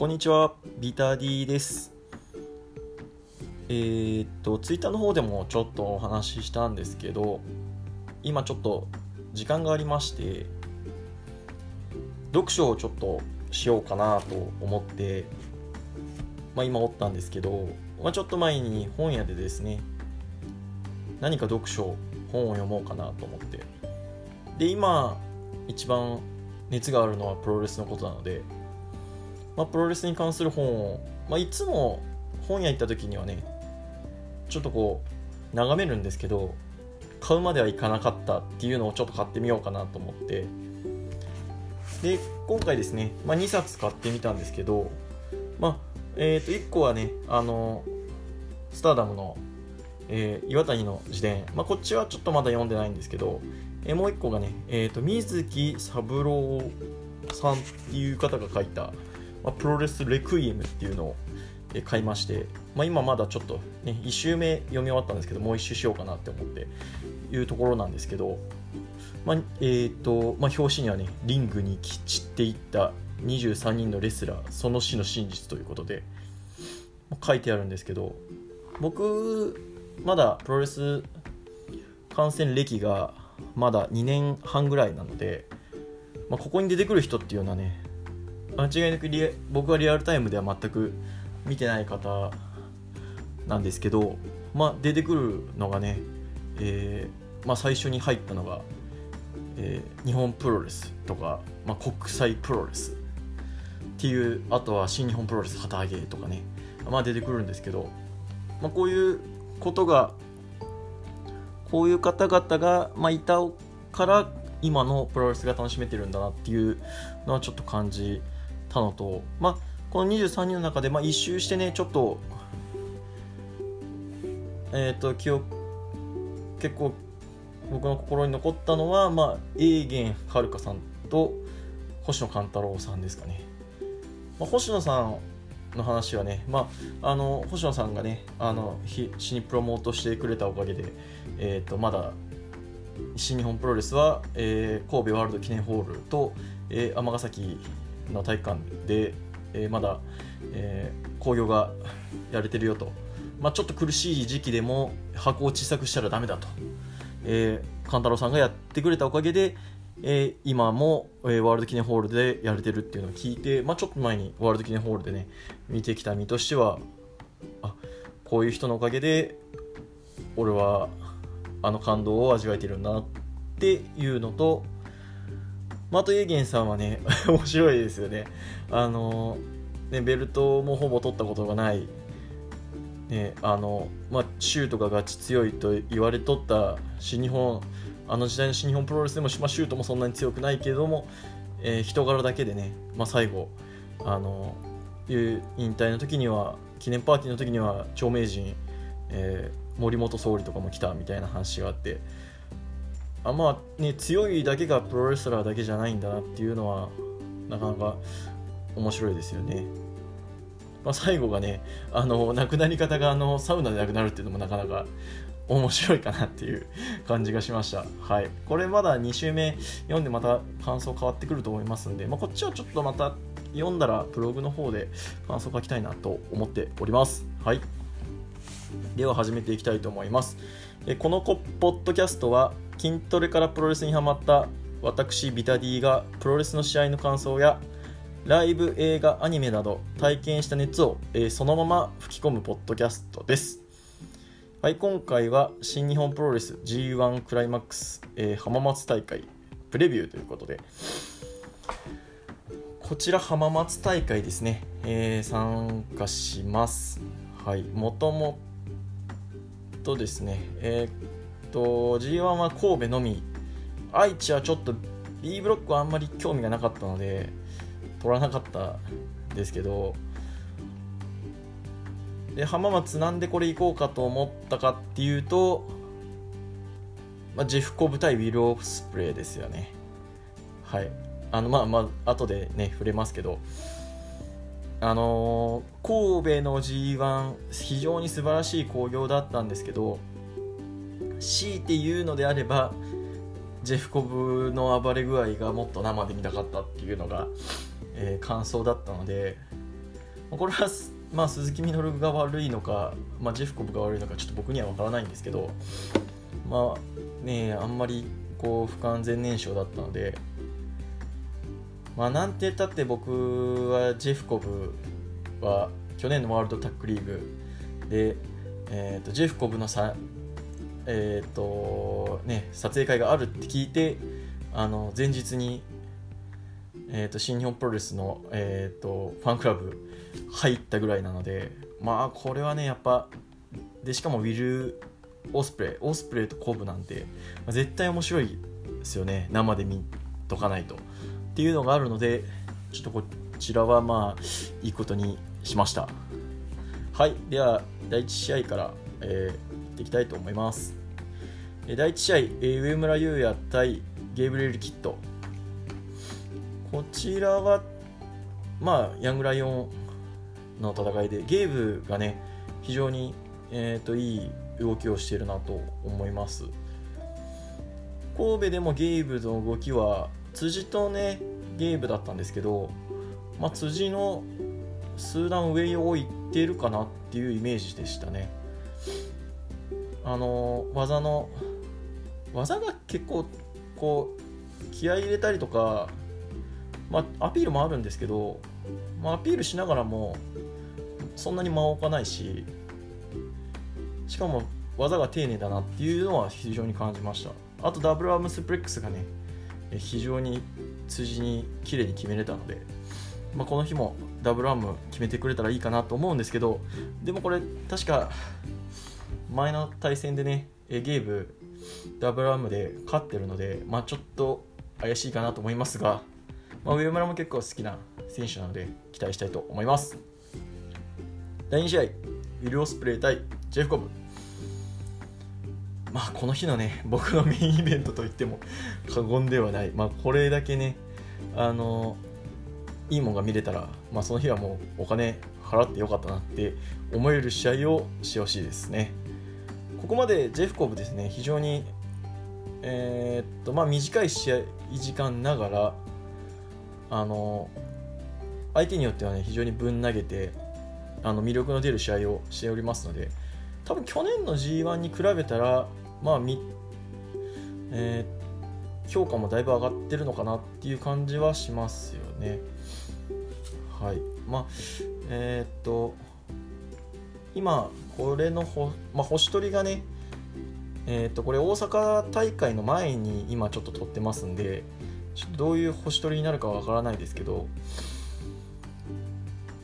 こんにちは、ビター D です。えーっと、ツイッターの方でもちょっとお話ししたんですけど、今ちょっと時間がありまして、読書をちょっとしようかなと思って、まあ、今おったんですけど、まあ、ちょっと前に本屋でですね、何か読書、本を読もうかなと思って。で、今、一番熱があるのはプロレスのことなので、まあ、プロレスに関する本を、まあ、いつも本屋行った時にはねちょっとこう眺めるんですけど買うまではいかなかったっていうのをちょっと買ってみようかなと思って。で今回ですね、まあ、2冊買ってみたんですけど、まあえー、と1個はねあのスターダムの、えー岩谷の自伝、まあ、こっちはちょっとまだ読んでないんですけど、えーもう1個がね、えー、と水木三郎さんっていう方が書いたまあ、プロレスレクイエムっていうのを買いまして、まあ、今まだちょっと、ね、1周目読み終わったんですけどもう1周しようかなって思っていうところなんですけど、まあえーとまあ、表紙にはねリングに散っていった23人のレスラーその死の真実ということでまあ書いてあるんですけど僕まだプロレス観戦歴がまだ2年半ぐらいなので、まあ、ここに出てくる人っていうのはね間違いなくリ僕はリアルタイムでは全く見てない方なんですけど、まあ、出てくるのがね、えーまあ、最初に入ったのが、えー日本プロレスとか、まあ、国際プロレスっていうあとは新日本プロレス旗揚げとかね、まあ、出てくるんですけど、まあ、こういうことがこういう方々が、まあ、いたから今のプロレスが楽しめてるんだなっていうのはちょっと感じたのと、まあ、この23人の中で、まあ、一周してねちょっとえっ、と記憶結構僕の心に残ったのは、まあ、エーゲンはるかさんと星野勘太郎さんですかね、まあ、星野さんの話はね、まあ、あの星野さんがねあのひ死にプロモートしてくれたおかげで、えー、とまだ新日本プロレスは、えー神戸ワールド記念ホールとえー尼、崎の体育館で、えーまだ、えー興行がやれてるよと、まあ、ちょっと苦しい時期でも箱を小さくしたらダメだと、えー、勘太郎さんがやってくれたおかげで、えー今も、えーワールド記念ホールでやれてるっていうのを聞いて、まあ、ちょっと前にワールド記念ホールでね見てきた身としてはあこういう人のおかげで俺はあの感動を味わえてるんだなっていうのと、まあ、あとエーゲンさんはね 面白いですよね。あのねベルトもほぼ取ったことがない。ねあのまあ、シュートがガチ強いと言われとった新日本あの時代の新日本プロレスでも、まあ、シュートもそんなに強くないけれども、えー人柄だけでね、まあ、最後あのいう引退の時には記念パーティーの時には著名人、えー森本総理とかも来たみたいな話があってあまあね強いだけがプロレスラーだけじゃないんだなっていうのはなかなか面白いですよね。まあ、最後がねあの亡くなり方があのサウナで亡くなるっていうのもなかなか面白いかなっていう感じがしました。はい。これまだ2週目読んでまた感想変わってくると思いますんで、まあ、こっちはちょっとまた読んだらブログの方で感想書きたいなと思っております。はい。では始めていきたいと思います。えこのポッドキャストは筋トレからプロレスにハマった私ビタディがプロレスの試合の感想やライブ、映画、アニメなど体験した熱を、えーそのまま吹き込むポッドキャストです。はい、今回は新日本プロレス G1 クライマックス、えー浜松大会プレビューということで、こちら浜松大会ですね、えー参加します。はい、もともとですね、えーと G1 は神戸のみ、愛知はちょっと B ブロックはあんまり興味がなかったので、取らなかったですけど、で浜松なんでこれ行こうかと思ったかっていうと、まあ、ジェフコブ対ウィル・オフスプレイですよね。はい。あのまあまあ後でね触れますけど。あのー神戸の G1 非常に素晴らしい興行だったんですけど強いて言うのであればジェフコブの暴れ具合がもっと生で見たかったっていうのが、えー感想だったのでこれは、まあ、鈴木みのるが悪いのか、まあ、ジェフコブが悪いのかちょっと僕には分からないんですけどまあねあんまりこう不完全燃焼だったのでまあなんて言ったって僕はジェフコブは去年のワールドタックリーグで、えーと、ジェフコブのさ、えーとね、撮影会があるって聞いてあの前日に、えーと、新日本プロレスの、えーと、ファンクラブ入ったぐらいなのでまあこれはねやっぱでしかもウィル・オスプレイオスプレイとコブなんて、まあ、絶対面白いですよね生で見とかないと。っていうのがあるのでちょっとこちらはまあいいことにしました。はいでは第1試合から、えー、ていきたいと思います。第1試合、上村優也対ゲーブリエル・キットこちらはまあヤングライオンの戦いでゲーブがね非常に、えーと、いい動きをしているなと思います。神戸でもゲーブの動きは辻とねゲーブだったんですけど、まあ、辻の数段上を行ってるかなっていうイメージでしたね。あの技の技が結構こう気合い入れたりとか、まあ、アピールもあるんですけど、まあ、アピールしながらもそんなに間を置かないししかも技が丁寧だなっていうのは非常に感じました。あとダブルアームスプレックスがね非常に辻に綺麗に決めれたので、まあ、この日もダブルアーム決めてくれたらいいかなと思うんですけどでもこれ確か前の対戦でねゲーブダブルアームで勝ってるので、まあ、ちょっと怪しいかなと思いますが、まあ、上村も結構好きな選手なので期待したいと思います。第2試合ウィル・オスプレイ対ジェフコブ。まあこの日のね僕のメインイベントといっても 過言ではない、まあ、これだけねあのいいもんが見れたら、まあ、その日はもうお金払ってよかったなって思える試合をしてほしいですね。ここまでジェフコブですね非常にえー、っとまあ短い試合時間ながらあの相手によってはね非常にぶん投げてあの魅力の出る試合をしておりますので多分去年の G1 に比べたらまあみ、えー、評価もだいぶ上がってるのかなっていう感じはしますよね。はいまあえー、っと今これのほ、まあ、星取りがねえー、とこれ大阪大会の前に今ちょっと取ってますんでちょっとどういう星取りになるかわからないですけど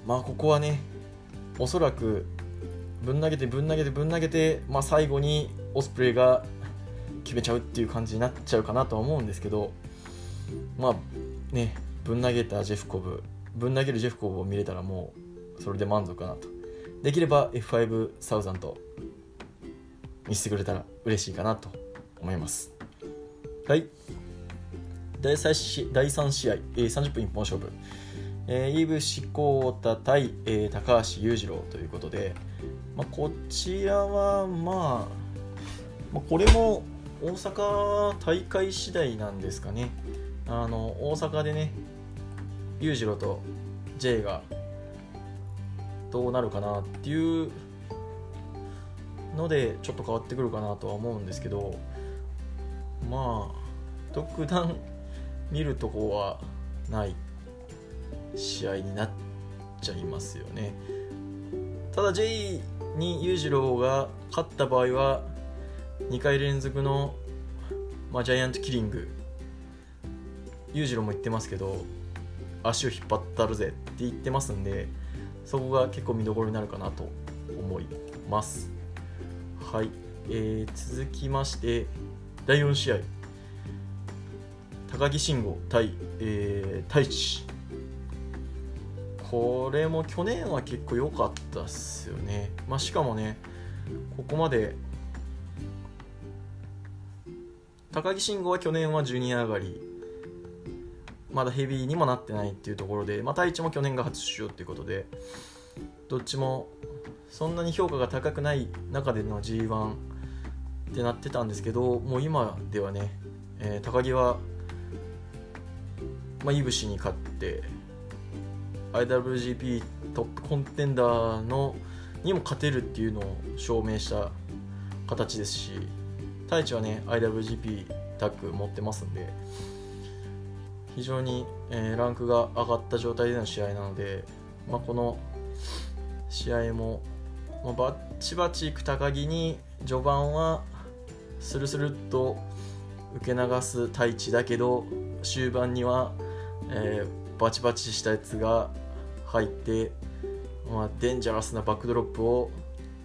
まあここはねおそらくぶん投げてぶん投げてぶん投げて、まあ、最後にオスプレイが決めちゃうっていう感じになっちゃうかなとは思うんですけどまあねぶん投げたジェフコブぶん投げるジェフコブを見れたらもうそれで満足かなと。できれば F5 サウザント見せてくれたら嬉しいかなと思います。はい。第 3, 第3試合、えー、30分一本勝負、えー、イブシコータ対、えー、高橋裕次郎ということで、まあ、こちらは、まあ、まあこれも大阪大会次第なんですかね。あの大阪でね裕次郎と J がどうなるかなっていうのでちょっと変わってくるかなとは思うんですけどまあ特段見るとこはない試合になっちゃいますよね。ただ J に裕次郎が勝った場合は2回連続の、まあ、ジャイアントキリング。裕次郎も言ってますけど足を引っ張ったるぜって言ってますんでそこが結構見どころになるかなと思います。はい、えー、続きまして第4試合。高木慎吾対、えー、太一。これも去年は結構良かったっすよね、まあ、しかもねここまで高木慎吾は去年はジュニア上がり。まだヘビーにもなってないっていうところで、まあ、太一も去年が初出場っていうことでどっちもそんなに評価が高くない中での G1 ってなってたんですけどもう今ではね、えー、高木は、まあ、いぶしに勝って IWGP トップコンテンダーのにも勝てるっていうのを証明した形ですし太一はね IWGP タッグ持ってますんで非常に、えー、ランクが上がった状態での試合なので、まあ、この試合も、まあ、バッチバチいく高木に序盤はスルスルっと受け流す太一だけど終盤には、えー、バチバチしたやつが入って、まあ、デンジャラスなバックドロップを、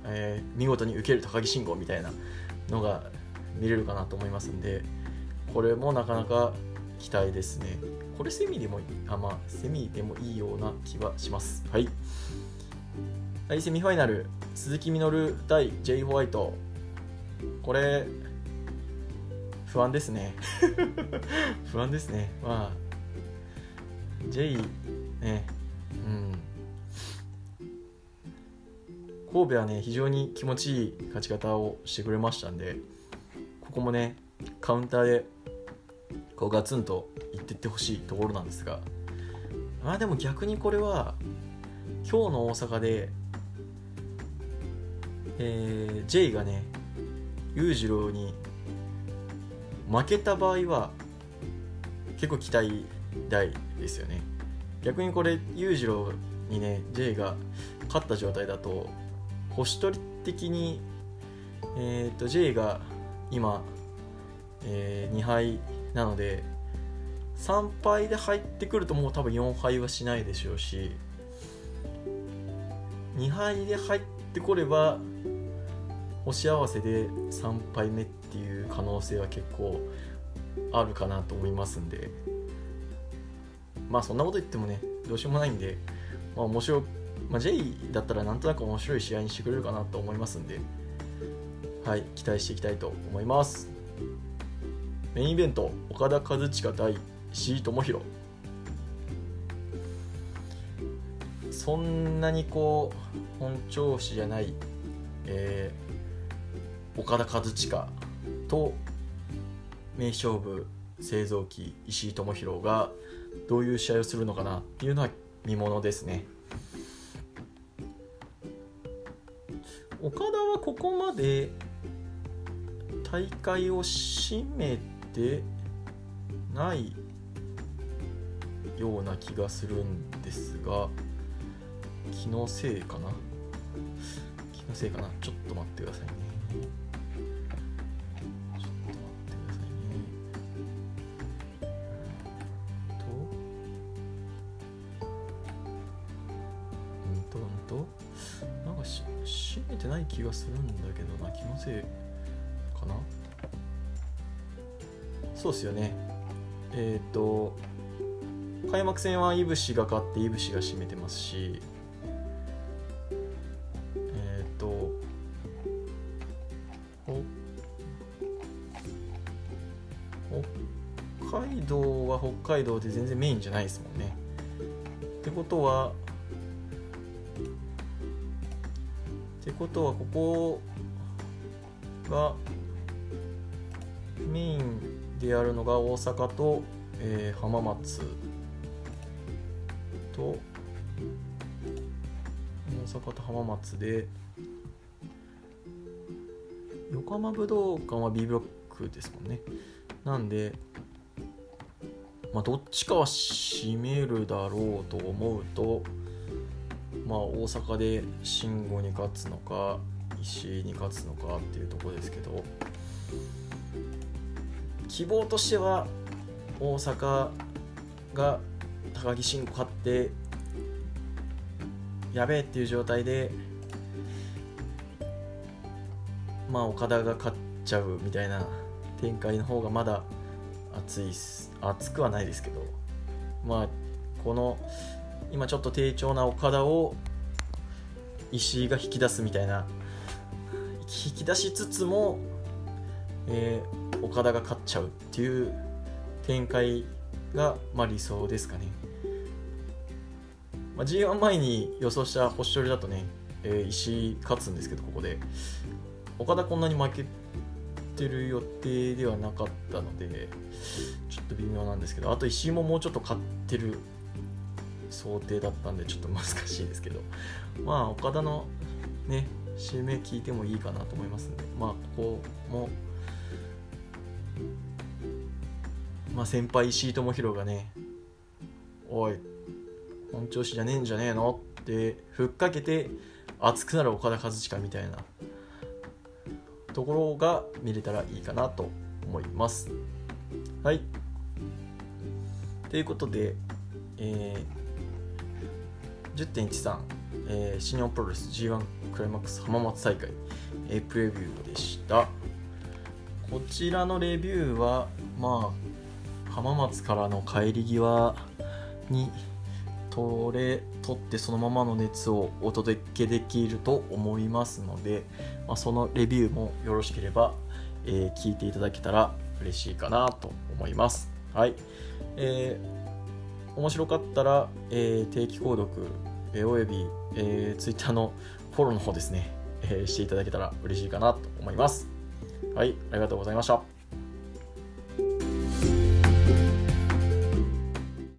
えー、見事に受ける高木慎吾みたいなのが見れるかなと思いますんでこれもなかなか期待ですね。これセミでもいいあまあセミでもいいような気はします。はい。はいセミファイナル鈴木みのる対 J ホワイトこれ不安ですね。不安ですね。まあ J ねうん。神戸はね非常に気持ちいい勝ち方をしてくれましたんでここもねカウンターでこうガツンといってってほしいところなんですがまあでも逆にこれは今日の大阪で、えー、J がね裕次郎に負けた場合は結構期待大ですよね。逆にこれ裕次郎にね J が勝った状態だと星取り的に、えーと、J が今、えー、2敗なので3敗で入ってくるともう多分4敗はしないでしょうし2敗で入ってこれば星合わせで3敗目っていう可能性は結構あるかなと思いますんで。まあそんなこと言ってもねどうしようもないんで、まあ、面白まあ、J だったらなんとなく面白い試合にしてくれるかなと思いますんではい期待していきたいと思います。メインイベント岡田和親対石井智弘そんなにこう本調子じゃない、えー、岡田和親と名勝負製造機石井智弘がどういう試合をするのかなっていうのは見ものですね。岡田はここまで大会を締めてないような気がするんですが気のせいかな？気のせいかな？ちょっと待ってくださいね。ちょっと待ってくださいね。とうんとうんとなんかし閉めてない気がするんだけどな気のせい。かな。そうっすよね。えっ、ー、と開幕戦はいぶしが勝っていぶしが締めてますしえっ、ー、と北海道は北海道で全然メインじゃないですもんね。ってことはってことはここがでやるのが大阪と、えー、浜松と大阪と浜松で横浜武道館は B ブロックですもんね。なんでまあどっちかは占めるだろうと思うとまあ大阪で慎吾に勝つのか石井に勝つのかっていうとこですけど希望としては大阪が高木慎吾勝ってやべえっていう状態でまあ岡田が勝っちゃうみたいな展開の方がまだ熱いす。熱くはないですけど。まあこの今ちょっと低調な岡田を石井が引き出すみたいな。引き出しつつも、えー、岡田が勝っちゃうっていう展開が、まあ、理想ですかね、まあ、G1 前に予想した星取りだとね、えー、石勝つんですけどここで。岡田こんなに負けてる予定ではなかったのでちょっと微妙なんですけどあと石井ももうちょっと勝ってる想定だったんでちょっと難しいですけど。まあ岡田のね指名聞いてもいいかなと思いますんでまあここもまあ先輩石井智弘がねおい本調子じゃねえんじゃねえの？ってふっかけて熱くなる岡田和親みたいな。ところが見れたらいいかなと思います。はい。ということで、えー、10.13、えー、新日本プロレス G1 クライマックス浜松大会、えー、プレビューでした。こちらのレビューはまあ浜松からの帰り際に取れ取ってそのままの熱をお届けできると思いますので、まあ、そのレビューもよろしければ、えー、聞いていただけたら嬉しいかなと思いますはいえー、面白かったら、えー、定期購読、えー、および、えー、Twitter のフォローの方ですね、えー、していただけたら嬉しいかなと思います。はい、ありがとうございました。